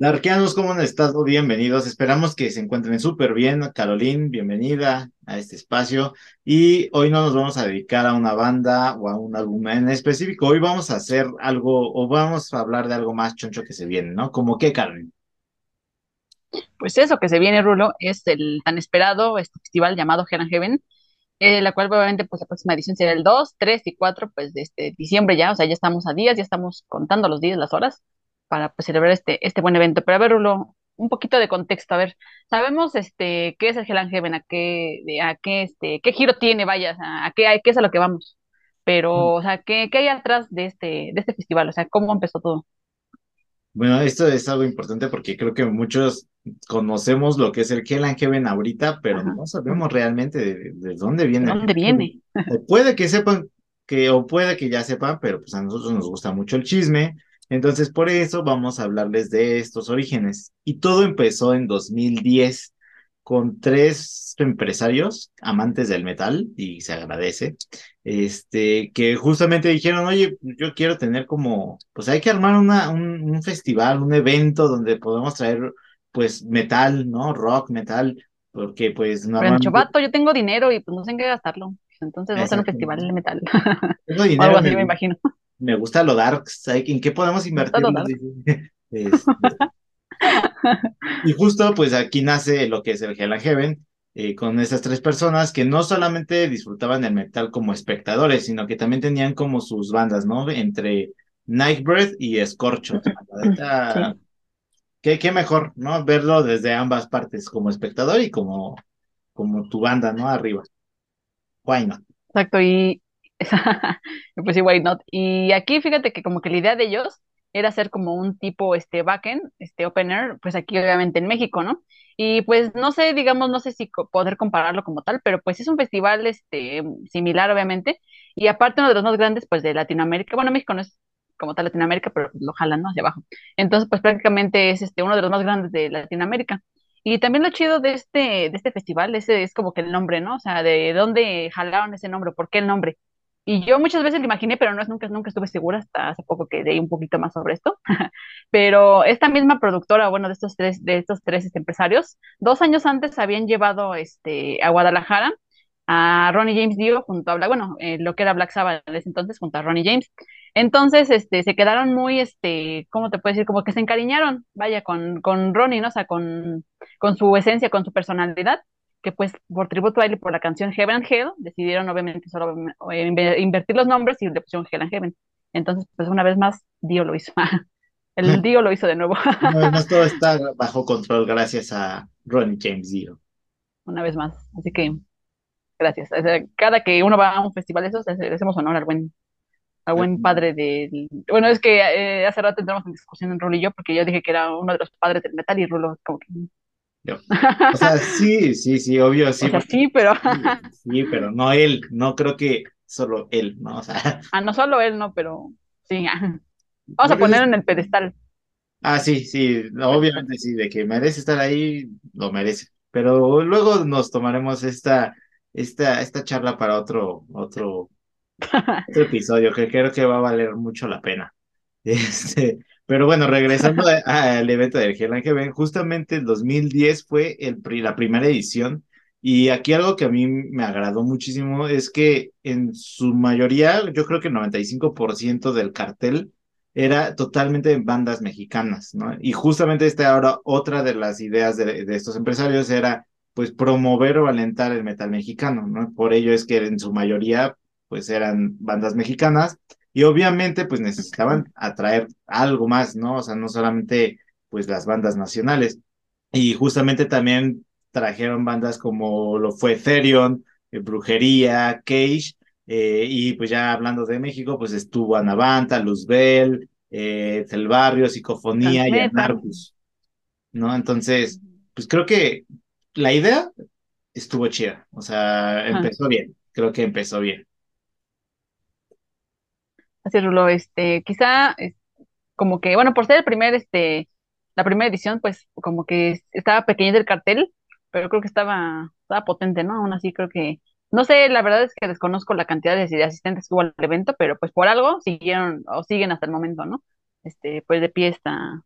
Darkianos, ¿cómo han? Bienvenidos. Esperamos que se encuentren súper bien. Caroline, bienvenida a este espacio. Y hoy no nos vamos a dedicar a una banda o a un álbum en específico. Hoy vamos a hacer algo o vamos a hablar de algo más choncho que se viene, ¿no? ¿Como qué, Caroline? Pues eso que se viene, Rulo, es el tan esperado festival llamado Hell and Heaven, eh, la cual obviamente pues la próxima edición será el 2, 3 y 4 pues de este diciembre ya, o sea, ya estamos a días, ya estamos contando los días, las horas para pues, celebrar este, este buen evento. Pero a ver, Rulo, un poquito de contexto, a ver, sabemos este qué es el Hell and Heaven, a qué, de- a qué este, qué giro tiene, vaya, a, qué, a qué es a lo que vamos. Pero, o sea, ¿qué, qué hay atrás de este, de este festival? O sea, ¿cómo empezó todo? Bueno, esto es algo importante porque creo que muchos conocemos lo que es el Hell and Heaven ahorita, pero Ajá. no sabemos realmente de, de dónde ¿De viene Hell dónde viene? O puede que sepan que, o puede que ya sepan, pero pues a nosotros nos gusta mucho el chisme. Entonces, por eso vamos a hablarles de estos orígenes. Y todo empezó en 2010 con tres empresarios amantes del metal, y se agradece, este, que justamente dijeron, oye, yo quiero tener como, pues hay que armar una, un, un festival, un evento donde podamos traer, pues, metal, ¿no? Rock, metal, porque pues normalmente... vato, yo tengo dinero y pues no sé en qué gastarlo. Entonces vamos a hacer un festival de metal. Tengo O algo dinero, así, me, me imagino. Me gusta lo dark. ¿En qué podemos. Dice. Este, y justo pues aquí nace lo que es el Hell and Heaven, eh, con esas tres personas que no solamente disfrutaban el metal como espectadores, sino que también tenían como sus bandas, ¿no? Entre Nightbreath y Scorcho. Sí, qué, qué mejor, ¿no? Verlo desde ambas partes, como espectador y como, como tu banda, ¿no? Arriba. Why not? exacto. Y pues sí, why not? Y aquí fíjate que como que la idea de ellos era hacer como un tipo este backend, este opener, pues aquí obviamente en México, ¿no? Y pues no sé, digamos, no sé si poder compararlo como tal, pero pues es un festival este similar obviamente y aparte uno de los más grandes pues de Latinoamérica. Bueno, México no es como tal Latinoamérica, pero lo jalan, ¿no? Hacia abajo. Entonces, pues prácticamente es este uno de los más grandes de Latinoamérica. Y también lo chido de este, de este festival, ese es como que el nombre, ¿no? O sea, de dónde jalaron ese nombre, por qué el nombre. Y yo muchas veces lo imaginé, pero no es nunca, nunca estuve segura hasta hace poco que leí un poquito más sobre esto. Pero esta misma productora, bueno, de estos tres, de estos tres este, empresarios, dos años antes habían llevado este, a Guadalajara a Ronnie James Dio junto a bueno, eh, lo que era Black Sabbath en ese entonces junto a Ronnie James. Entonces, este, se quedaron muy, este, ¿cómo te puedo decir? Como que se encariñaron, vaya, con, con Ronnie, ¿no? O sea, con, con su esencia, con su personalidad que pues por tributo a él y por la canción Heaven and Hell, decidieron obviamente solo eh, inve- invertir los nombres y le pusieron Hell and Heaven. Entonces, pues una vez más, Dio lo hizo. El Dio lo hizo de nuevo, Una vez más, todo está bajo control gracias a Ronnie James Dio. una vez más. Así que gracias. Cada que uno va a un festival de esos, le le hacemos honor al buen, al buen padre del... Bueno, es que eh, hace rato entramos en discusión en Rulo y yo, porque yo dije que era uno de los padres del metal y Rulo como que... Yo, O sea, sí, sí, sí, obvio, O sí, sea, sí, pero... sí, pero no él, no creo que solo él, ¿no? O sea, Ah, no solo él, no, pero sí. Vamos a porque poner es- en el pedestal. ah, sí, sí, obviamente sí, de que merece estar ahí, lo merece. Pero luego nos tomaremos esta, esta, esta charla para otro, otro, otro episodio, que creo que va a valer mucho la pena. Este, pero bueno, regresando al evento del Hell justamente el 2010 fue el, la primera edición y aquí algo que a mí me agradó muchísimo es que en su mayoría, yo creo que el 95% del cartel era totalmente de bandas mexicanas, ¿no? Y justamente esta ahora otra de las ideas de, de estos empresarios era pues promover o alentar el metal mexicano, ¿no? Por ello es que en su mayoría pues eran bandas mexicanas y obviamente, pues necesitaban atraer algo más, ¿no? O sea, no solamente, pues, las bandas nacionales. Y justamente también trajeron bandas como lo fue Therion, eh, Brujería, Cage, eh, y pues ya hablando de México, pues estuvo Anavanta, Luzbel, eh, El Barrio, Psicofonía y. Anarcus, ¿no? Entonces, pues creo que la idea estuvo chida, o sea, Ajá. empezó bien, creo que empezó bien. Así, este, quizá como que, bueno, por ser el primer, este, la primera edición, pues como que es- estaba pequeño el cartel, pero creo que estaba, estaba potente, ¿no? Aún así creo que, no sé, la verdad es que desconozco la cantidad de asistentes que hubo al evento, pero pues por algo siguieron o siguen hasta el momento, ¿no? Este, pues de pie está,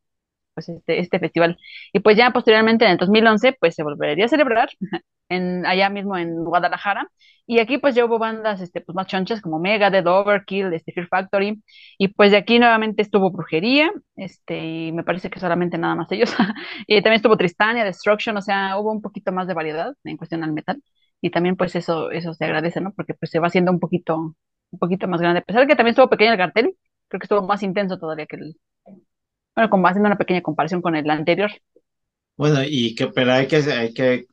pues este, este festival. Y pues ya posteriormente en el 2011 pues se volvería a celebrar en, allá mismo en Guadalajara. Y aquí pues ya hubo bandas este, pues, más chonchas como Megadeth, Overkill, este, Fear Factory. Y pues de aquí nuevamente estuvo Brujería, este, y me parece que solamente nada más ellos. y también estuvo Tristania, Destruction, o sea, hubo un poquito más de variedad en cuestión al metal. Y también pues eso, eso se agradece, ¿no? Porque pues se va haciendo un poquito, un poquito más grande. A pesar de que también estuvo pequeño el cartel, creo que estuvo más intenso todavía que el, bueno, como haciendo una pequeña comparación con el anterior. Bueno, y que, pero hay que, hay que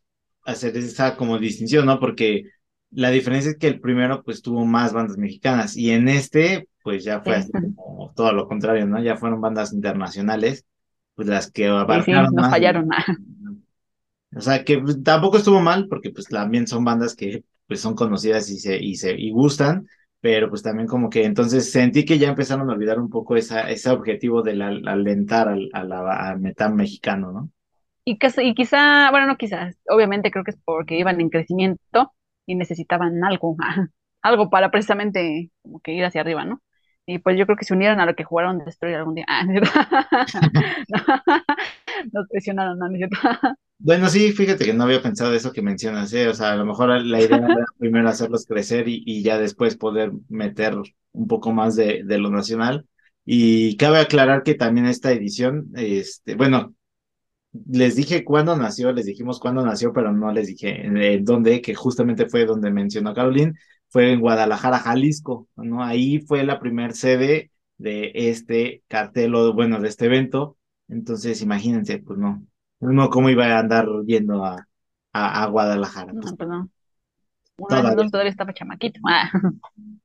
hacer esa como distinción, ¿no? Porque la diferencia es que el primero pues tuvo más bandas mexicanas y en este pues ya fue así como todo lo contrario, ¿no? Ya fueron bandas internacionales, pues las que abarcaron sí, nos fallaron. O sea, que pues, tampoco estuvo mal porque pues también son bandas que pues son conocidas y se y se y gustan, pero pues también como que entonces sentí que ya empezaron a olvidar un poco esa, ese objetivo de alentar al, al, metal mexicano, ¿no? Y, y quizá, bueno, no quizás, obviamente creo que es porque iban en crecimiento y necesitaban algo, algo para precisamente como que ir hacia arriba, ¿no? Y pues yo creo que se unieron a lo que jugaron Destroyer algún día. Ah, Nos presionaron, ¿no? Bueno, sí, fíjate que no había pensado eso que mencionas, ¿eh? O sea, a lo mejor la idea era primero hacerlos crecer y, y ya después poder meter un poco más de, de, lo nacional. Y cabe aclarar que también esta edición, este, bueno, les dije cuándo nació, les dijimos cuándo nació, pero no les dije en dónde, que justamente fue donde mencionó Caroline, fue en Guadalajara, Jalisco, ¿no? Ahí fue la primer sede de este cartel, o bueno, de este evento. Entonces, imagínense, pues no, uno cómo iba a andar yendo a, a, Guadalajara. No, pues no. todavía. todavía estaba chamaquito. Ah.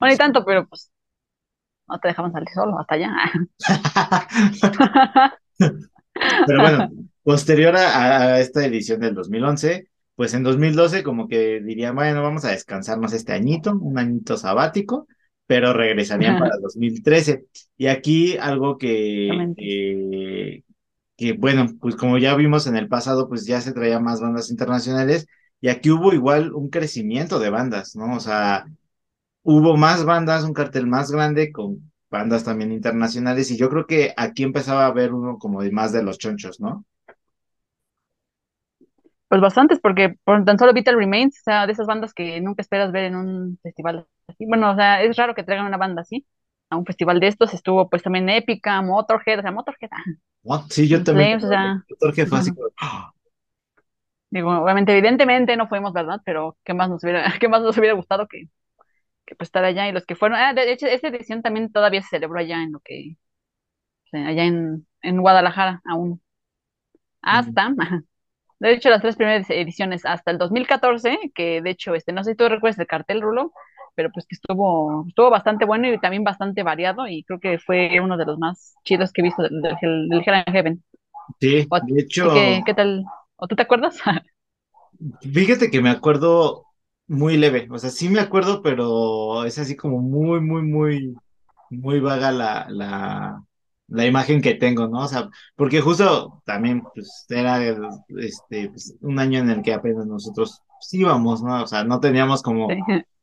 No ni tanto, pero pues no te dejaban salir solo hasta allá. pero bueno, posterior a, esta edición del 2011, pues en 2012 como que dirían, bueno, vamos a descansarnos este añito, un añito sabático, pero regresarían para 2013. Y aquí algo que, que bueno, pues como ya vimos en el pasado, pues ya se traía más bandas internacionales y aquí hubo igual un crecimiento de bandas, ¿no? O sea, hubo más bandas, un cartel más grande con bandas también internacionales y yo creo que aquí empezaba a haber uno como de más de los chonchos, ¿no? Pues bastantes, porque por tan solo Vital Remains, o sea, de esas bandas que nunca esperas ver en un festival así. Bueno, o sea, es raro que traigan una banda así a un festival de estos. Estuvo pues también Épica, Motorhead, o sea, Motorhead. Sí, yo también. Motorhead fue así ¡ah! Digo, obviamente, evidentemente no fuimos, ¿verdad? Pero qué más nos hubiera, qué más nos hubiera gustado que, que pues, estar allá y los que fueron. Ah, de hecho, esta edición también todavía se celebró allá en lo que, allá en, en Guadalajara aún. Hasta, de hecho, las tres primeras ediciones hasta el 2014, que de hecho, este, no sé si tú recuerdas el cartel, Rulo, pero pues que estuvo, estuvo bastante bueno y también bastante variado y creo que fue uno de los más chidos que he visto del, del, del Heaven. Sí, de hecho. ¿qué, ¿Qué tal? ¿O tú te acuerdas? Fíjate que me acuerdo muy leve, o sea, sí me acuerdo, pero es así como muy, muy, muy, muy vaga la, la, la imagen que tengo, ¿no? O sea, porque justo también, pues, era este, pues, un año en el que apenas nosotros pues, íbamos, ¿no? O sea, no teníamos como,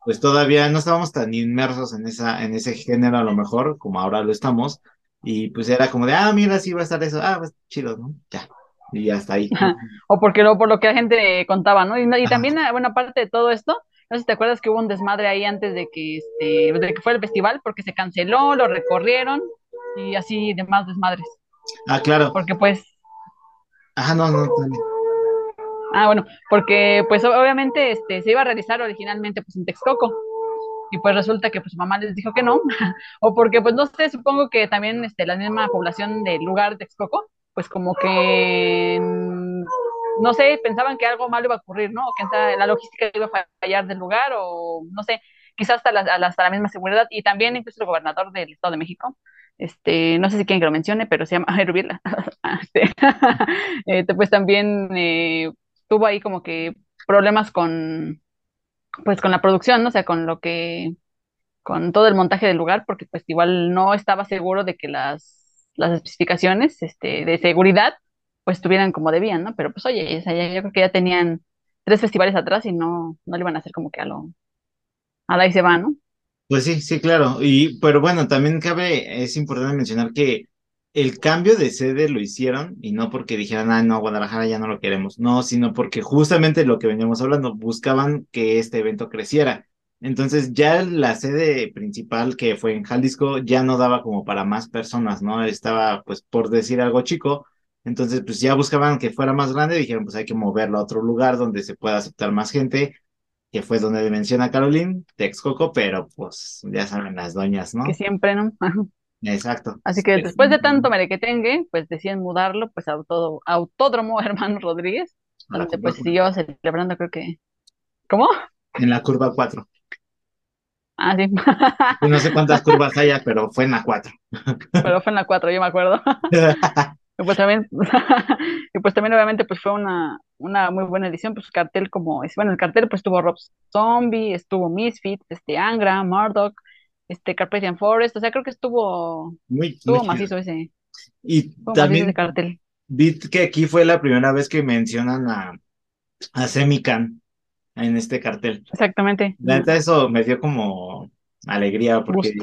pues todavía no estábamos tan inmersos en esa, en ese género a lo mejor, como ahora lo estamos, y pues era como de, ah, mira, sí va a estar eso, ah, pues chido, ¿no? Ya. Y hasta ahí. o porque no, por lo que la gente contaba, ¿no? Y, y también, bueno, aparte de todo esto, no sé si te acuerdas que hubo un desmadre ahí antes de que, este, de que fuera el festival, porque se canceló, lo recorrieron, y así demás desmadres. Ah, claro. Porque pues... Ah, no, no. Ah, bueno, porque pues obviamente este, se iba a realizar originalmente pues en Texcoco y pues resulta que pues su mamá les dijo que no, o porque pues no sé, supongo que también este, la misma población del lugar de Texcoco, pues como que, no sé, pensaban que algo malo iba a ocurrir, ¿no? O que la logística iba a fallar del lugar, o no sé, quizás hasta la, hasta la misma seguridad, y también incluso el gobernador del Estado de México, este, no sé si quieren que lo mencione, pero se llama Hervila. este, eh, pues también eh, tuvo ahí como que problemas con, pues con la producción, ¿no? o sea, con lo que, con todo el montaje del lugar, porque pues igual no estaba seguro de que las, las especificaciones este, de seguridad pues estuvieran como debían, ¿no? Pero pues oye, o sea, yo creo que ya tenían tres festivales atrás y no, no le iban a hacer como que a lo, a la y se va, ¿no? Pues sí, sí, claro. Y, pero bueno, también cabe, es importante mencionar que el cambio de sede lo hicieron y no porque dijeran, ah, no, Guadalajara ya no lo queremos, no, sino porque justamente lo que veníamos hablando, buscaban que este evento creciera. Entonces ya la sede principal que fue en Jalisco ya no daba como para más personas, ¿no? Estaba, pues, por decir algo chico. Entonces, pues ya buscaban que fuera más grande, dijeron, pues hay que moverlo a otro lugar donde se pueda aceptar más gente, que fue donde menciona Caroline, Texcoco, pero pues ya saben las doñas, ¿no? Que siempre, ¿no? Exacto. Así que después de tanto merequetengue, pues deciden mudarlo pues a todo, Autódromo Hermano Rodríguez, donde pues siguió celebrando creo que... ¿Cómo? En la curva 4. Ah, sí. no sé cuántas curvas haya, pero fue en la 4. Pero fue en la 4, yo me acuerdo. y pues también, y pues también obviamente pues fue una, una muy buena edición, pues cartel como, bueno, el cartel pues tuvo Rob Zombie, estuvo Misfit, este Angra, Murdoch, este Carpathian Forest, o sea, creo que estuvo, muy, estuvo macizo ese. Y también cartel. vi que aquí fue la primera vez que mencionan a, a Semican en este cartel. Exactamente. La neta, eso me dio como alegría porque,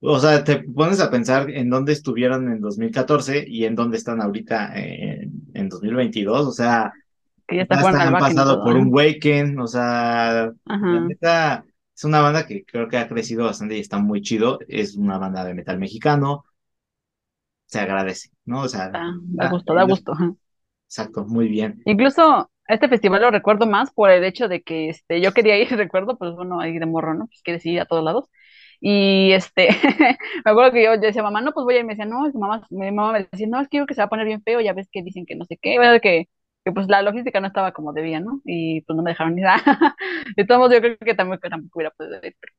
o sea, te pones a pensar en dónde estuvieron en 2014 y en dónde están ahorita en, en 2022, o sea, que ya, está han pasado por un Waken, o sea, la neta es una banda que creo que ha crecido bastante y está muy chido, es una banda de metal mexicano, se agradece, ¿no? O sea, da gusto, da gusto. Exacto, muy bien. Incluso este festival lo recuerdo más por el hecho de que este, yo quería ir, recuerdo, pues bueno, ahí de morro, ¿no? Pues quieres ir a todos lados. Y este, me acuerdo que yo, decía, mamá, no, pues voy a ir, y me decía, no, mamá, mi mamá me decía, no, es que creo que se va a poner bien feo, ya ves que dicen que no sé qué, ¿verdad? Que, que pues la logística no estaba como debía, ¿no? Y pues no me dejaron ir. de todos modos, yo creo que que tampoco hubiera podido ir, pero,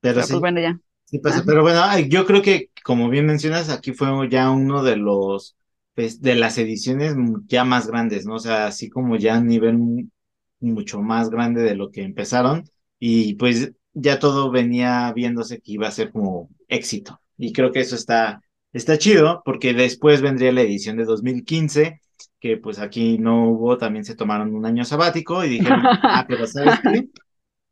pero, pues, sí. pues bueno, ya. Sí, pasa, pero bueno, yo creo que, como bien mencionas, aquí fue ya uno de los pues, de las ediciones ya más grandes, ¿no? O sea, así como ya a nivel mucho más grande de lo que empezaron y pues ya todo venía viéndose que iba a ser como éxito. Y creo que eso está, está chido porque después vendría la edición de 2015 que pues aquí no hubo, también se tomaron un año sabático y dijeron, ah, pero ¿sabes qué?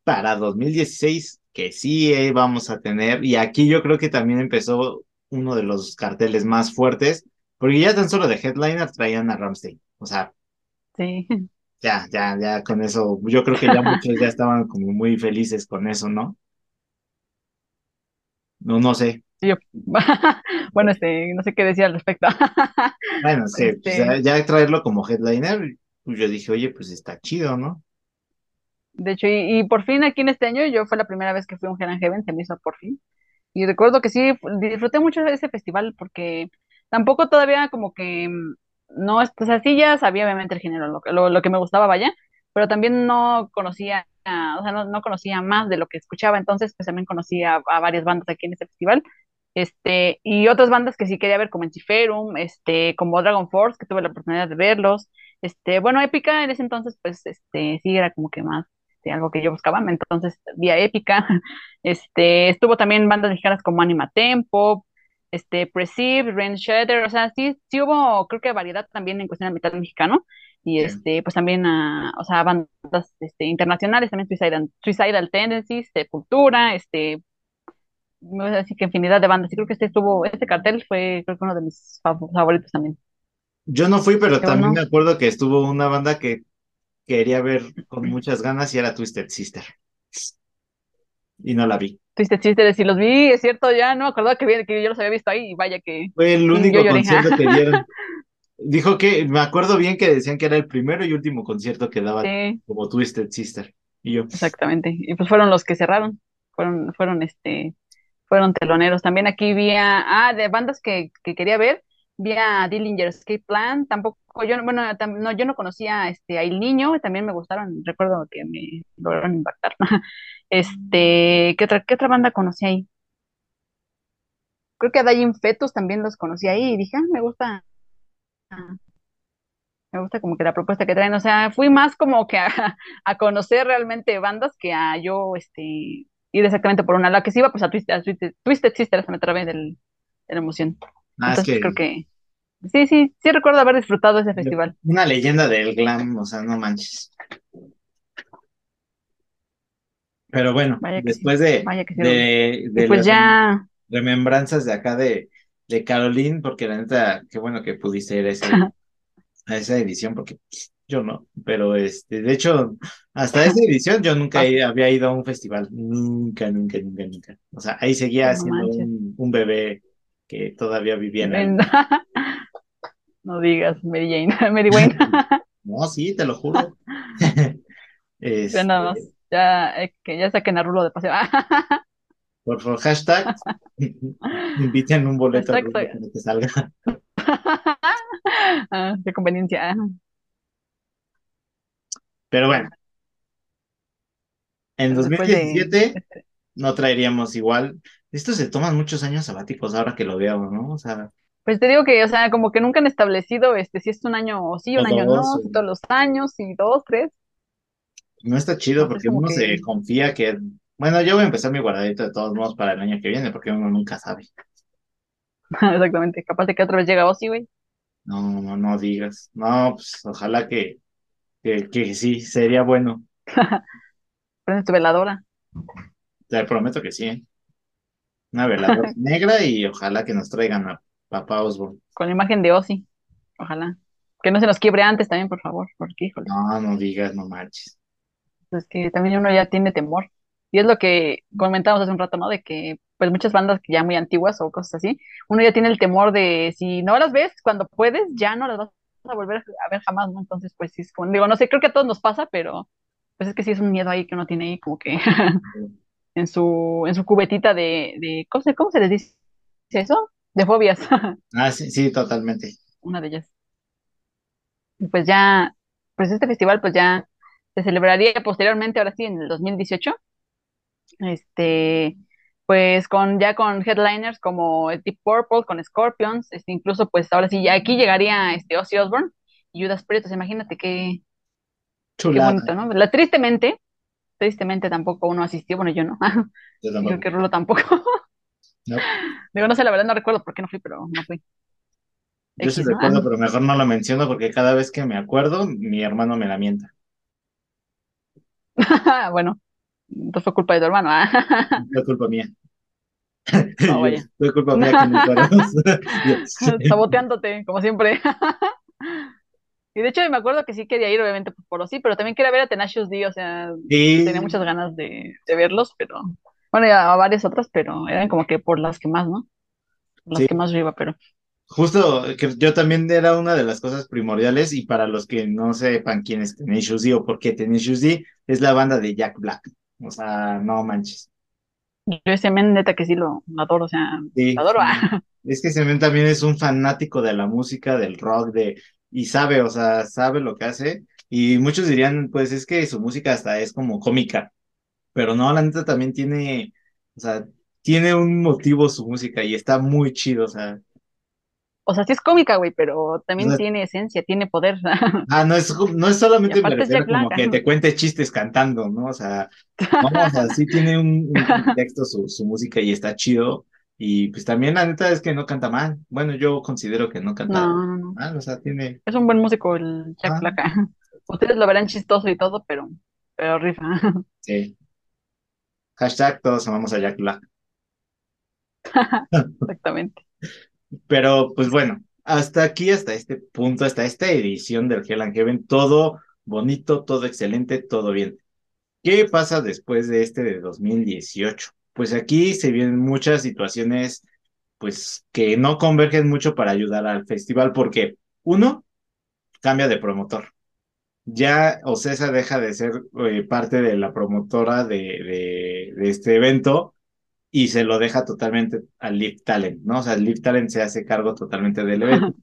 Para 2016 que sí eh, vamos a tener, y aquí yo creo que también empezó uno de los carteles más fuertes, porque ya tan solo de headliner traían a Ramsey. O sea. Sí. Ya, ya, ya con eso. Yo creo que ya muchos ya estaban como muy felices con eso, ¿no? No, no sé. bueno, este, no sé qué decía al respecto. bueno, sí, este ya, traerlo como headliner, pues yo dije, oye, pues está chido, ¿no? De hecho, y, por fin aquí en este año, yo fue la primera vez que fui a un Heaven Heaven, se me hizo por fin. Y recuerdo que sí, disfruté mucho de ese festival porque tampoco todavía como que mm, no, o sea, sí ya sabía obviamente el género, lo, lo, que me gustaba, vaya, pero también no conocía, o sea, no, conocía más de lo que escuchaba, entonces pues también conocía a, varias bandas aquí en este festival, este, y otras bandas que sí quería ver como Enciferum, este, como Dragon Force, que tuve la oportunidad de verlos, este, bueno, Épica en ese entonces, pues, este, sí era como que más, este, algo que yo buscaba, entonces, vía Épica, este, estuvo también bandas mexicanas como Anima Tempo, este, Perceive, Rain Shatter, o sea, sí, sí hubo, creo que variedad también en cuestión de metal mexicano, y este, pues también, a, o sea, bandas este, internacionales, también Suicidal, Suicidal Tendencies, Sepultura, este, así que infinidad de bandas, y creo que este estuvo, este cartel fue, creo que uno de mis favoritos también. Yo no fui, pero también me acuerdo que estuvo una banda que quería ver con muchas ganas y era Twisted Sister. Y no la vi. Twisted Sister, si los vi, es cierto, ya no me acordaba que, que yo los había visto ahí y vaya que... Fue el único concierto que dieron. Dijo que, me acuerdo bien que decían que era el primero y último concierto que daba como Twisted Sister. Y yo. Exactamente. Y pues fueron los que cerraron. Fueron, fueron este, fueron teloneros. También aquí vi ah, de bandas que, que quería ver, vi a Dillinger Escape Plan, tampoco, yo, bueno, no, yo no conocía este, a El Niño, también me gustaron, recuerdo que me lograron impactar. Este, ¿qué otra, qué otra banda conocí ahí? Creo que a Dying Fetus también los conocí ahí y dije, ah, me gusta, me gusta como que la propuesta que traen, o sea, fui más como que a, conocer realmente bandas que a yo, este, ir exactamente por una, la que sí iba pues a Twisted, a Twisted, Twisted Sisters me trabé del, de la emoción. Ah, Entonces creo que sí, sí, sí recuerdo haber disfrutado ese festival. Una leyenda del glam, o sea, no manches. Pero bueno, después de, de, pues ya... remembranzas de acá de, de Caroline, porque la neta, qué bueno que pudiste ir a, ese, a esa edición, porque yo no, pero este, de hecho, hasta esa edición yo nunca he- había ido a un festival, nunca, nunca, nunca, nunca. O sea, ahí seguía No siendo un, un bebé que todavía vivía en el... No digas, Mary Jane, Mary Wayne. No, sí, te lo juro. Ya nada más. Este, Ya, eh, que ya saquen a Rulo de paseo. Por favor, hashtag, inviten un boleto para que salga. Ah, de conveniencia. Pero bueno, en Después de- 2017 no traeríamos igual. Estos se toman muchos años sabáticos ahora que lo veo, ¿no? O sea, Pues te digo que, o sea, como que nunca han establecido este si es un año o sí, un año dos, no, o- todos los años, si dos, tres. no está chido porque uno que- se confía que, bueno, yo voy a empezar mi guardadito de todos modos para el año que viene porque uno nunca sabe. Exactamente. Capaz de que otra vez llega Ozzy, güey. No, no, no digas. No, pues ojalá que, que, que sí, sería bueno. Prendes tu veladora. Te prometo que sí, ¿eh? Una veladora negra y ojalá que nos traigan a Papá Osborne. Con la imagen de Ozzy. Ojalá. Que no se nos quiebre antes también, por favor. Porque, híjole. No, no digas, no manches. pues que también uno ya tiene temor. Y es lo que comentábamos hace un rato, ¿no? De que, pues muchas bandas que ya muy antiguas o cosas así, uno ya tiene el temor de si no las ves cuando puedes, ya no las vas a volver a ver jamás, ¿no? Entonces, pues sí, es como, digo, no sé, creo que a todos nos pasa, pero pues es que sí es un miedo ahí que uno tiene ahí como que en su, en su cubetita de, de ¿cómo se, cómo se les dice eso? De fobias, Ah, sí, sí, totalmente. una de ellas. Y pues ya, pues este festival pues ya se celebraría posteriormente, ahora sí, en el 2018 este, pues con ya con headliners como Deep Purple, con Scorpions, este, incluso pues ahora sí, aquí llegaría este Ozzy Osbourne y Judas Priest, imagínate qué, qué Chulada. bonito, ¿no? La, tristemente, tristemente tampoco uno asistió, bueno, yo no, Yo creo que Rulo tampoco. No. Digo, no sé, la verdad no recuerdo por qué no fui, pero no fui. Yo sí recuerdo, pero mejor no lo menciono porque cada vez que me acuerdo, mi hermano me la mienta. bueno, entonces fue culpa de tu hermano. ah. Fue culpa mía. No, vaya. Fue culpa mía que no. Yo- Saboteándote, como siempre. Y de hecho me acuerdo que sí quería ir, obviamente, pues, por sí, pero también quería ver a Tenacious D, o sea, Sí, tenía muchas ganas de, de verlos, pero, bueno, a, varias otras, pero eran como que por las que más, ¿no? Por las Sí. que más iba, pero Justo, que yo también era una de las cosas primordiales y para los que no sepan quién es Tenacious D o por qué Tenacious D, es la banda de Jack Black. O sea, no manches. yo ese men neta que sí lo, adoro, o sea, Sí, lo adoro. sí. ah. Es que ese men también es un fanático de la música, del rock, de, y sabe, o sea, sabe lo que hace. Y muchos dirían, pues es que su música hasta es como cómica, pero no, la neta también tiene, o sea, tiene un motivo su música y está muy chido, o sea, O sea, sí es cómica, güey, pero también tiene esencia, tiene poder. ah, no es, no es solamente es como que te cuente chistes cantando, ¿no? O sea, no, o sea, sí tiene un, un contexto su, su música y está chido. Y pues también la neta es que no canta mal. Bueno, yo considero que no canta No, mal, o sea, tiene, Es un buen músico el Jack Ah. Black. ah. Ustedes lo verán chistoso y todo, pero, pero rifa. sí. Hashtag todos amamos a Jack Black. Exactamente. Pero pues bueno, hasta aquí, hasta este punto, hasta esta edición del Hell and Heaven, todo bonito, todo excelente, todo bien. ¿Qué pasa después de este de 2018? Pues aquí se vienen muchas situaciones, pues que no convergen mucho para ayudar al festival, porque uno, cambia de promotor. Ya Ocesa deja de ser eh, parte de la promotora de, de, de este evento y se lo deja totalmente al Live Talent, ¿no? O sea, el Live Talent se hace cargo totalmente del evento.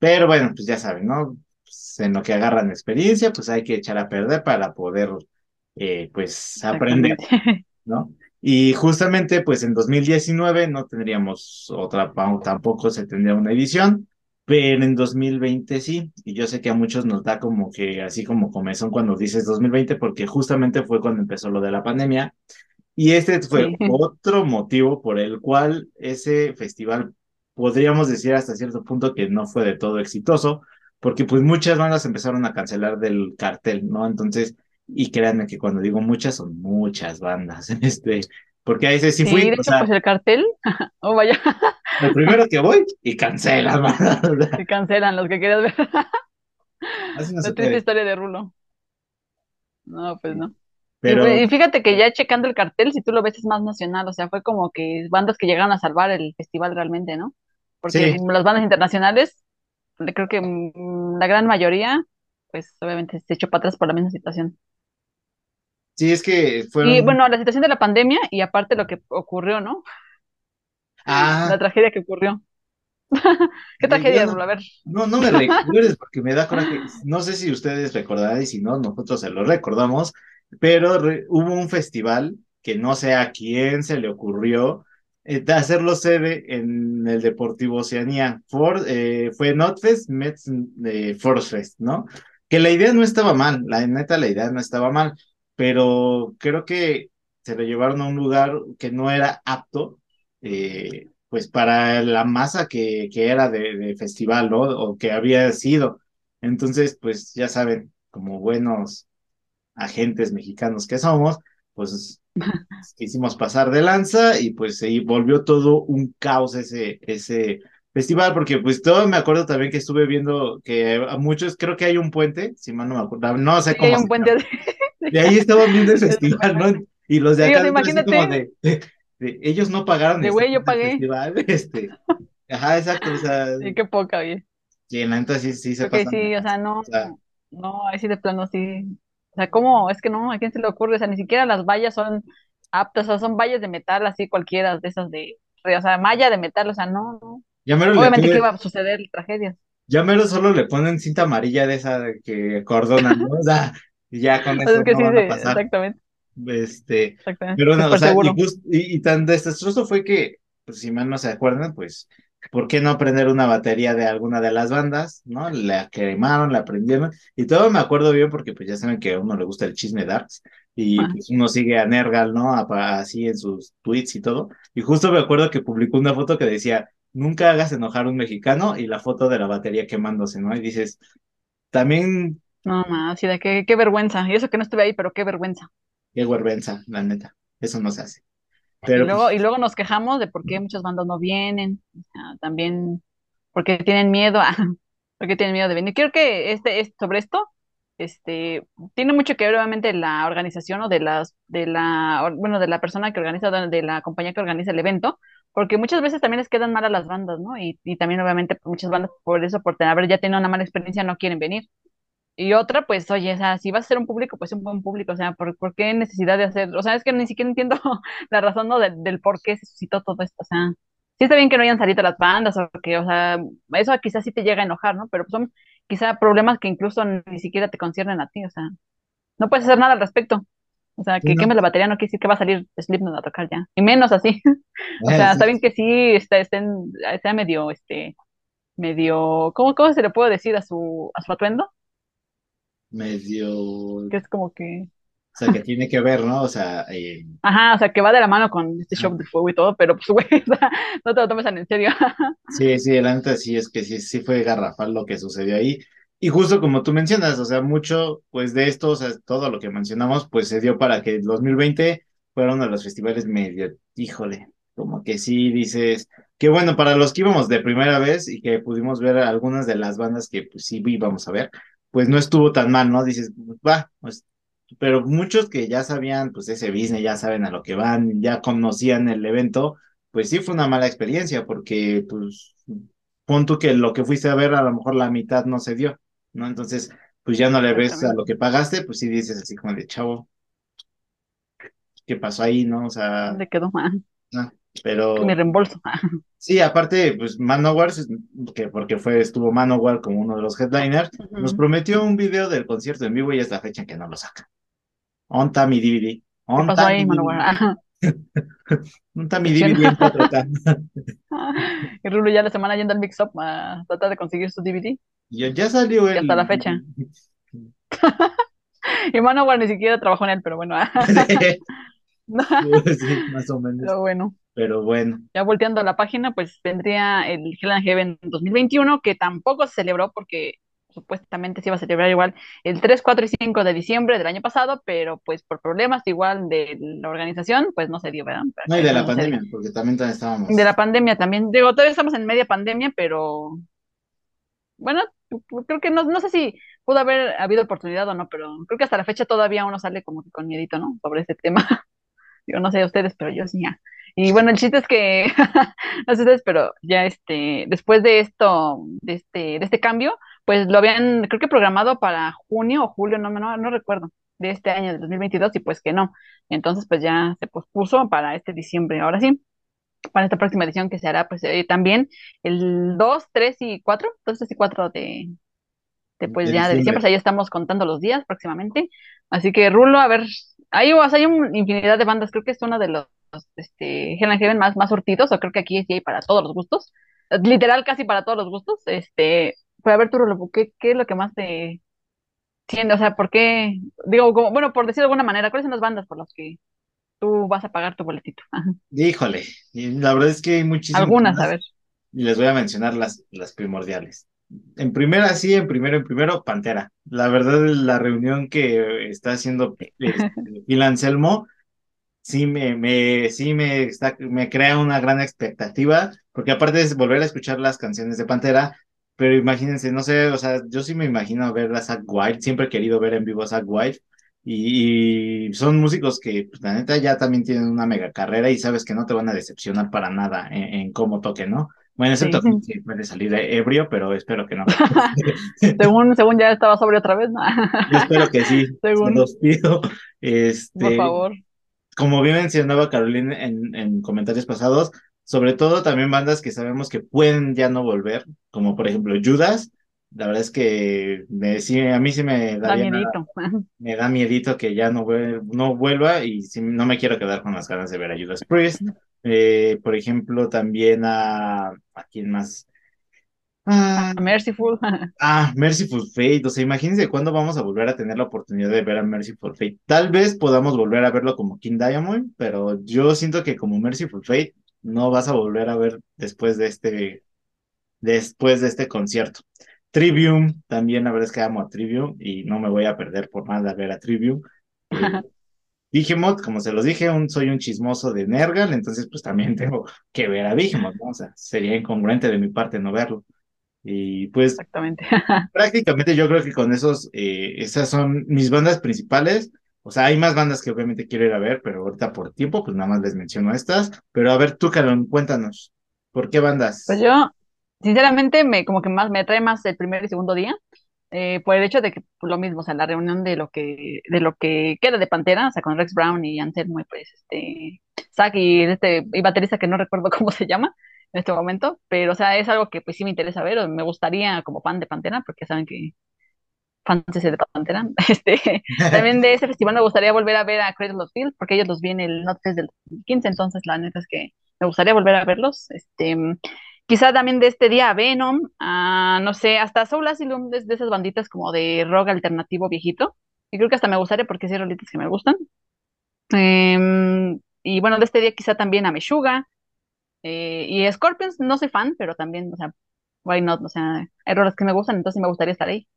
Pero bueno, pues ya saben, ¿no? Pues en lo que agarran experiencia, pues hay que echar a perder para poder, eh, pues, aprender. ¿no? Y justamente, pues en 2019 no tendríamos otra, tampoco se tendría una edición, pero en 2020 sí. Y yo sé que a muchos nos da como que, así como comezón cuando dices 2020, porque justamente fue cuando empezó lo de la pandemia. Y este fue Sí. otro motivo por el cual ese festival podríamos decir hasta cierto punto que no fue de todo exitoso, porque pues muchas bandas empezaron a cancelar del cartel, ¿no? Entonces, y créanme que cuando digo muchas, son muchas bandas. Este, porque ahí sí, sí Sí, fui, de o hecho, sea, pues el cartel, oh vaya, el primero que voy y cancelan, se cancelan los que querías ver. así no La triste historia de Rulo. No, pues no. Y, Pero y fíjate que ya checando el cartel, si tú lo ves, es más nacional, o sea, fue como que bandas que llegaron a salvar el festival realmente, ¿no? Porque sí, las bandas internacionales, le- creo que mm, la gran mayoría, pues obviamente se echó para atrás por la misma situación. sí, es que Y fueron, bueno, la situación de la pandemia y aparte lo que ocurrió, ¿no? La ah, tragedia que ocurrió. ¿Qué tragedia, no? A ver. no, no me recuerdes porque me da coraje. No sé si ustedes recordarán y si no, nosotros se lo recordamos, pero hubo un festival que no sé a quién se le ocurrió eh, hacerlo sede en el Deportivo Oceanía. For, eh, fue Notfest, Mets de Force Fest, ¿no? Que la idea no estaba mal, la neta, la idea no estaba mal, pero creo que se lo llevaron a un lugar que no era apto. eh, pues para la masa que, que era de, de festival, ¿no? O que había sido. Entonces, pues ya saben, como buenos agentes mexicanos que somos, pues quisimos pasar de lanza y pues se volvió todo un caos ese, ese festival, porque pues todo me acuerdo también que estuve viendo que a muchos, creo que hay un puente, si mal no me acuerdo, no sé Sí, hay cómo un puente de... de ahí estaban viendo el festival, ¿no? Y los de Sí, o acá adentro así como imagínate, de, de- de, ellos no pagaron de este güey, yo pagué. festival, este, ajá, exacto, o sea, Sí, qué poca, oye. y en la neta sí, sí se de sí, o sea, o no, sea, no, ahí sí de plano sí. O sea, ¿cómo? Es que no, ¿a quién se le ocurre? O sea, ni siquiera las vallas son aptas, o sea, son vallas de metal, así cualquiera de esas de, o sea, malla de metal, o sea, no, no. ya mero le Obviamente que iba a suceder tragedias. ya mero solo le ponen cinta amarilla de esa de que cordonan, ¿no? O sea, ya con eso es que no sí, van a de- pasar. exactamente, Este, exactamente, pero no, o sea, y tan desastroso fue que, pues si mal no se acuerdan, pues, ¿por qué no prender una batería de alguna de las bandas? ¿No? La quemaron, la prendieron, y todo me acuerdo bien porque pues ya saben que a uno le gusta el chisme darks, y Ajá. pues uno sigue a Nergal, ¿no? A- así en sus tweets y todo, y justo me acuerdo que publicó una foto que decía, nunca hagas enojar a un mexicano, y la foto de la batería quemándose, ¿no? Y dices, también, No, no, así de qué, qué vergüenza. Y eso que no estuve ahí, pero qué vergüenza. qué vergüenza, la neta, eso no se hace. Y luego, y pues, luego nos quejamos de por qué muchas bandas no vienen, también porque tienen miedo a, porque tienen miedo de venir. Creo que este, es sobre esto, este, tiene mucho que ver obviamente la organización o de las, de la, bueno, de la persona que organiza, de de la compañía que organiza el evento, porque muchas veces también les quedan mal a las bandas, ¿no? Y, y también obviamente muchas bandas por eso, por tener, haber ya tenido una mala experiencia, no quieren venir. Y otra, pues, oye, o sea, si vas a ser un público, pues un buen público, o sea, ¿por, por qué necesidad de hacer? O sea, es que ni siquiera entiendo la razón, ¿no? Del, del por qué se suscitó todo esto, o sea, sí está bien que no hayan salido las bandas, o que, o sea, eso quizás sí te llega a enojar, ¿no? Pero son quizá problemas que incluso ni siquiera te conciernen a ti, o sea, no puedes hacer nada al respecto. O sea, sí, que ¿no? queme la batería no quiere decir que va a salir Slipknot a tocar ya, y menos así. O sea, sí, está bien que sí está, estén, sea medio, este, medio, ¿cómo, cómo se le puede decir a su, a su atuendo? Medio, o Que es como que sea, que tiene que ver, ¿no? O sea, eh, Ajá, o sea, que va de la mano con este show de fuego y todo, pero pues, güey, o sea, no te lo tomes tan en serio. sí, sí, la neta sí es que sí, sí fue garrafal lo que sucedió ahí. Y justo como tú mencionas, o sea, mucho, pues de esto, o sea, todo lo que mencionamos, pues se dio para que el 2020 fuera uno de los festivales medio, híjole, como que sí dices, que bueno, para los que íbamos de primera vez y que pudimos ver algunas de las bandas que pues sí íbamos a ver, pues no estuvo tan mal, ¿no? Dices, va, pues pero muchos que ya sabían, pues ese business, ya saben a lo que van, ya conocían el evento, pues sí fue una mala experiencia, porque pues pon tú que lo que fuiste a ver, a lo mejor la mitad no se dio, ¿no? Entonces, pues ya no le ves a lo que pagaste, pues sí dices así como de chavo, ¿qué pasó ahí, no? O sea, ¿Dónde quedó? Ah, no, que mi pero reembolso. Sí, aparte, pues Manowar, que porque fue, estuvo Manowar como uno de los headliners, nos prometió un video del concierto en vivo y es la fecha en que no lo saca. Onta mi DVD. ¿Qué pasó Onta mi ahí, Manowar? Onta mi. DVD en 4K. Y Rulo ya la semana yendo al Mix Up a tratar de conseguir su DVD. Ya ya salió Y hasta el. la fecha. Y Manowar ni siquiera trabajó en él, pero bueno. ah, Sí, más o menos. Pero bueno, Pero bueno, ya volteando a la página, pues vendría el Hell and Heaven 2021, que tampoco se celebró porque supuestamente se iba a celebrar igual el 3, 4 y 5 de diciembre del año pasado, pero pues por problemas igual de la organización, pues no se dio, ¿verdad? No, y de la pandemia, porque también estábamos. De la pandemia también. Digo, todavía estamos en media pandemia, pero bueno, creo que no, no sé si pudo haber habido oportunidad o no, pero creo que hasta la fecha todavía uno sale como que con miedito, ¿no? Sobre ese tema. Yo no sé ustedes, pero yo sí ya. Y bueno, el chiste es que, no sé ustedes, pero ya este, después de esto, de este, de este cambio, pues lo habían, creo que programado para junio o julio, no, no, no recuerdo, de este año, de 2022, y pues que no. Entonces, pues ya se pospuso para este diciembre. Ahora sí, para esta próxima edición que se hará, pues eh, también el 2, 3 y 4, 2, 3 y 4 de, de pues ya de diciembre, o sea, ya estamos contando los días próximamente. Así que Rulo, a ver, hay, o sea, hay una infinidad de bandas, creo que es uno de los este, Hell and Heaven más, más surtidos, o creo que aquí sí hay para todos los gustos, literal casi para todos los gustos, este, pero a ver tú, Rulo, ¿qué, qué es lo que más te tiende? O sea, ¿por qué? Digo, como, bueno, por decir de alguna manera, ¿cuáles son las bandas por las que tú vas a pagar tu boletito. Híjole, la verdad es que hay muchísimas. Algunas, a ver. Y les voy a mencionar las, las primordiales. En primera, sí, en primero, en primero, Pantera. La verdad, la reunión que está haciendo este, Phil Anselmo, sí me, me, sí me, está, me crea una gran expectativa, porque aparte es volver a escuchar las canciones de Pantera, pero imagínense, no sé, o sea, yo sí me imagino ver a Zach White, siempre he querido ver en vivo a Zach White, y, son músicos que, pues, la neta, ya también tienen una mega carrera y sabes que no te van a decepcionar para nada en, cómo toquen, ¿no? Bueno, excepto que puede salir ebrio, pero espero que no. según, según ya estaba sobre otra vez, ¿no? Yo espero que sí. Según. los pido. Este, Por favor. Como bien mencionaba Carolina en, en comentarios pasados, sobre todo también bandas que sabemos que pueden ya no volver, como por ejemplo Judas, la verdad es que me, sí, a mí sí me da miedito. me da miedito que ya no, no vuelva y no me quiero quedar con las ganas de ver a Judas Priest. Eh, por ejemplo, también a, ¿a quién más? Ah, Merciful. Ah, Merciful Fate. O sea, imagínense cuándo vamos a volver a tener la oportunidad de ver a Merciful Fate. Tal vez podamos volver a verlo como King Diamond, pero yo siento que como Merciful Fate no vas a volver a ver después de este, después de este concierto. Trivium, también la verdad es que amo a Trivium y no me voy a perder por nada ver a Trivium. Eh, Digimod, como se los dije, soy un chismoso de Nergal, entonces pues también tengo que ver a Digimod, ¿no? O sea, sería incongruente de mi parte no verlo. Y pues Exactamente. prácticamente yo creo que con esos, eh, esas son mis bandas principales. O sea, hay más bandas que obviamente quiero ir a ver, pero ahorita por tiempo, pues nada más les menciono estas. Pero a ver, tú, Carol, cuéntanos, ¿por qué bandas? Pues yo, sinceramente me como que más me atrae más el primer y segundo día eh, por el hecho de que pues, lo mismo o sea la reunión de lo que de lo que queda de Pantera o sea con Rex Brown y Anselmo y pues este Zack y este y baterista que no recuerdo cómo se llama en este momento pero o sea es algo que pues sí me interesa ver me gustaría como fan de Pantera porque saben que fans de Pantera este también de ese festival me gustaría volver a ver a Cradle of Field porque ellos los vi en el Notfest del 2015 entonces la neta es que me gustaría volver a verlos este Quizá también de este día a Venom, no sé, hasta Soul Asylum, de, de, esas banditas como de rock alternativo viejito. Y creo que hasta me gustaría porque hay rolitas que me gustan. Em, y bueno, de este día quizá también a Meshuga. Eh, y Scorpions, no soy fan, pero también, o sea, why not? O sea, hay rolas que me gustan, entonces me gustaría estar ahí,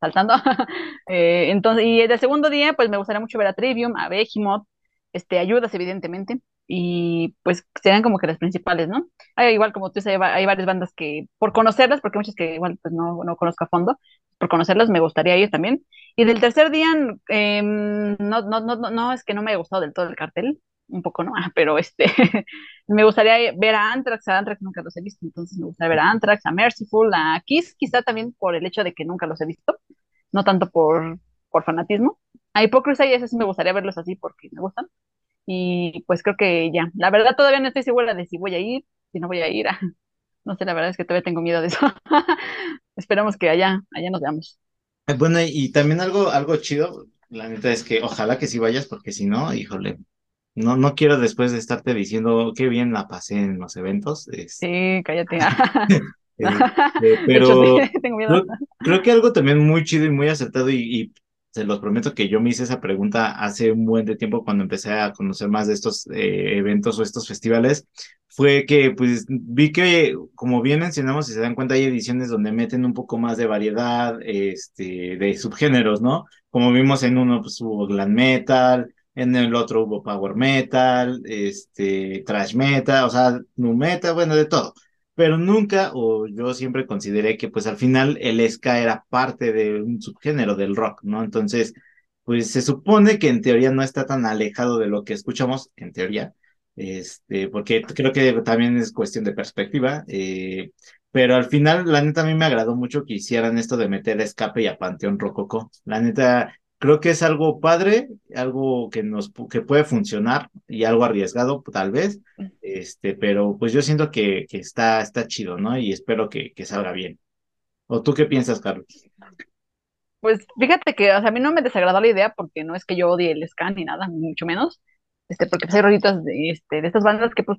saltando. eh, entonces, y del segundo día, pues me gustaría mucho ver a Trivium, a Behemoth, este, ayudas, evidentemente y pues serían como que las principales, ¿no? Hay, igual como tú dices, hay, varias bandas que, por conocerlas, porque muchas que igual pues no, no conozco a fondo, por conocerlas me gustaría ir también. Y del tercer día, em, no, no, no, no, es que no me haya gustado del todo el cartel, un poco no, pero este, me gustaría ver a Anthrax, a Anthrax nunca los he visto, entonces me gustaría ver a Anthrax, a Merciful, a Kiss, quizá también por el hecho de que nunca los he visto, no tanto por, por fanatismo. A Hypocrisy, y sí me gustaría verlos así porque me gustan. Y pues creo que ya. La verdad todavía no estoy segura de si voy a ir, si no voy a ir. No sé, la verdad es que todavía tengo miedo de eso. Esperamos que allá, allá nos veamos. Bueno, y también algo, algo chido, la neta es que ojalá que sí vayas, porque si no, híjole, no, no quiero después de estarte diciendo qué bien la pasé en los eventos. Sí, cállate. Este, pero tengo miedo. Creo, que algo también muy chido y muy acertado y, se los prometo que yo me hice esa pregunta hace un buen de tiempo cuando empecé a conocer más de estos eh, eventos o estos festivales, fue que pues vi que, como bien mencionamos, si se dan cuenta, hay ediciones donde meten un poco más de variedad, este, de subgéneros, ¿no? Como vimos en uno, pues hubo glam metal, en el otro hubo power metal, este, trash metal, o sea, nu metal, bueno, de todo pero nunca, o yo siempre consideré que pues al final el ska era parte de un subgénero del rock, ¿no? Entonces, pues se supone que en teoría no está tan alejado de lo que escuchamos, en teoría, este, porque creo que también es cuestión de perspectiva, eh, pero al final, la neta, a mí me agradó mucho que hicieran esto de meter a Escape y a Panteón Rococó. La neta, creo que es algo padre, algo que nos que puede funcionar y algo arriesgado tal vez, este, pero pues yo siento que, que está, está chido, ¿no? Y espero que, que salga bien. ¿O tú qué piensas, Carlos? Pues fíjate que o sea, a mí no me desagradó la idea porque no es que yo odie el ska ni nada, mucho menos, este, porque pues, hay rolitas de, este, de estas bandas que pues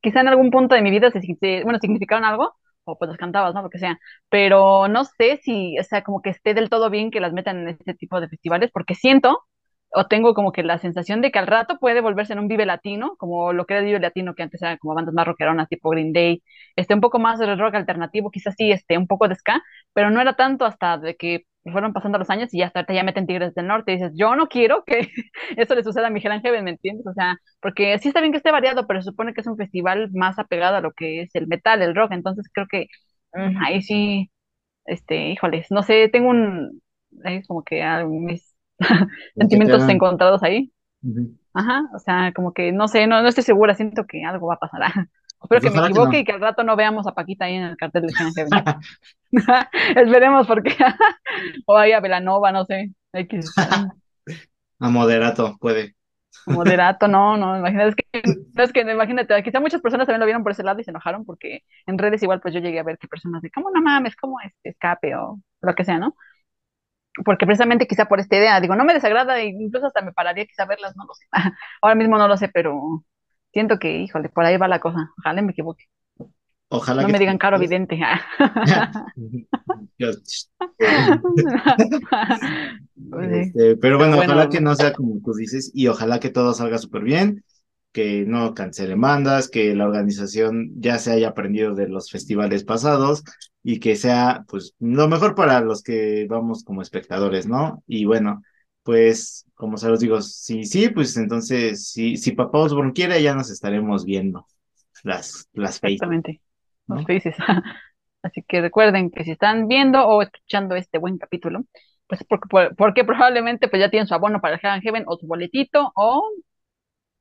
quizá en algún punto de mi vida se, se, bueno, significaron algo, o pues las cantabas, ¿no? Lo que sea. Pero no sé si, o sea, como que esté del todo bien que las metan en este tipo de festivales, porque siento o tengo como que la sensación de que al rato puede volverse en un Vive Latino, como lo que era el Vive Latino, que antes era como bandas más rockeronas, tipo Green Day, este, un poco más de rock alternativo, quizás sí, este, un poco de ska, pero no era tanto hasta de que fueron pasando los años y ya hasta ya meten Tigres del Norte y dices, yo no quiero que eso le suceda a Miguel Ángel, ¿me entiendes? O sea, porque sí está bien que esté variado, pero se supone que es un festival más apegado a lo que es el metal, el rock, entonces creo que mm, ahí sí, este, híjoles, no sé, tengo un, es como que ah, mis sentimientos encontrados ahí. Ajá, o sea, como que no sé, no, no estoy segura, siento que algo va a pasar. Espero que me equivoque y que al rato no veamos a Paquita ahí en el cartel de. Esperemos porque o ahí a Velanova, no sé. X. a moderato, puede. Moderato, no, no, imagínate, es que, es que imagínate, quizá muchas personas también lo vieron por ese lado y se enojaron porque en redes igual pues yo llegué a ver que personas de, ¿cómo no mames? ¿Cómo es escape o lo que sea, no? porque precisamente quizá por esta idea, digo, no me desagrada, e incluso hasta me pararía quizá verlas, no lo sé. Ahora mismo no lo sé, pero siento que, híjole, por ahí va la cosa. Ojalá me equivoque. Ojalá no me digan caro evidente. Pues este, pero bueno, ojalá que no sea como tú dices y ojalá que todo salga súper bien, que no cancele mandas, que la organización ya se haya aprendido de los festivales pasados y que sea pues lo mejor para los que vamos como espectadores, ¿no? Y bueno, pues como se los digo, si sí, pues entonces si, si Papá Osborne quiere ya nos estaremos viendo las, las Exactamente, los. Así que recuerden que si están viendo o escuchando este buen capítulo, pues porque, porque probablemente pues ya tienen su abono para el Heaven o su boletito o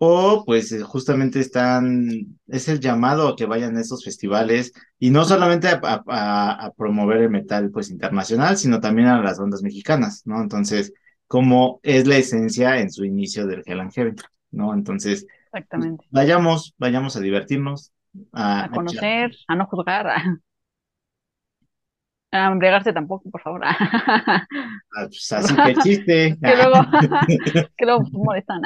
o pues eh, justamente están, es el llamado a que vayan a estos festivales y no solamente a, promover el metal pues internacional, sino también a las bandas mexicanas, ¿no? Entonces, como es la esencia en su inicio del Hell and Heaven, ¿no? Entonces, Exactamente. vayamos, vayamos a divertirnos. A, conocer, a, no juzgar. A embriagarse tampoco, por favor. Ah, pues así que chiste. que luego, que luego molestan.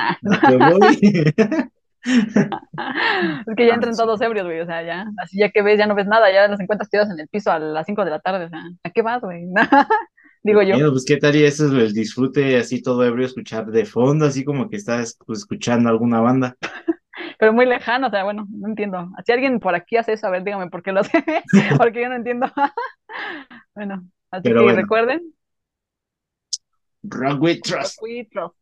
es que ya entran todos ebrios, güey, o sea, ya, así ya que ves, ya no ves nada, ya los encuentras tirados en el piso a las 5 de la tarde, o sea, ¿a qué vas, güey? Digo yo. Bueno, pues qué tal y eso es el disfrute así todo ebrio, escuchar de fondo, así como que estás pues, escuchando alguna banda. Pero muy lejano, o sea, bueno, no entiendo. Si alguien por aquí hace eso, a ver, dígame por qué lo hace, porque yo no entiendo. bueno, así que recuerden. Rock with Trust. Rock with Trust.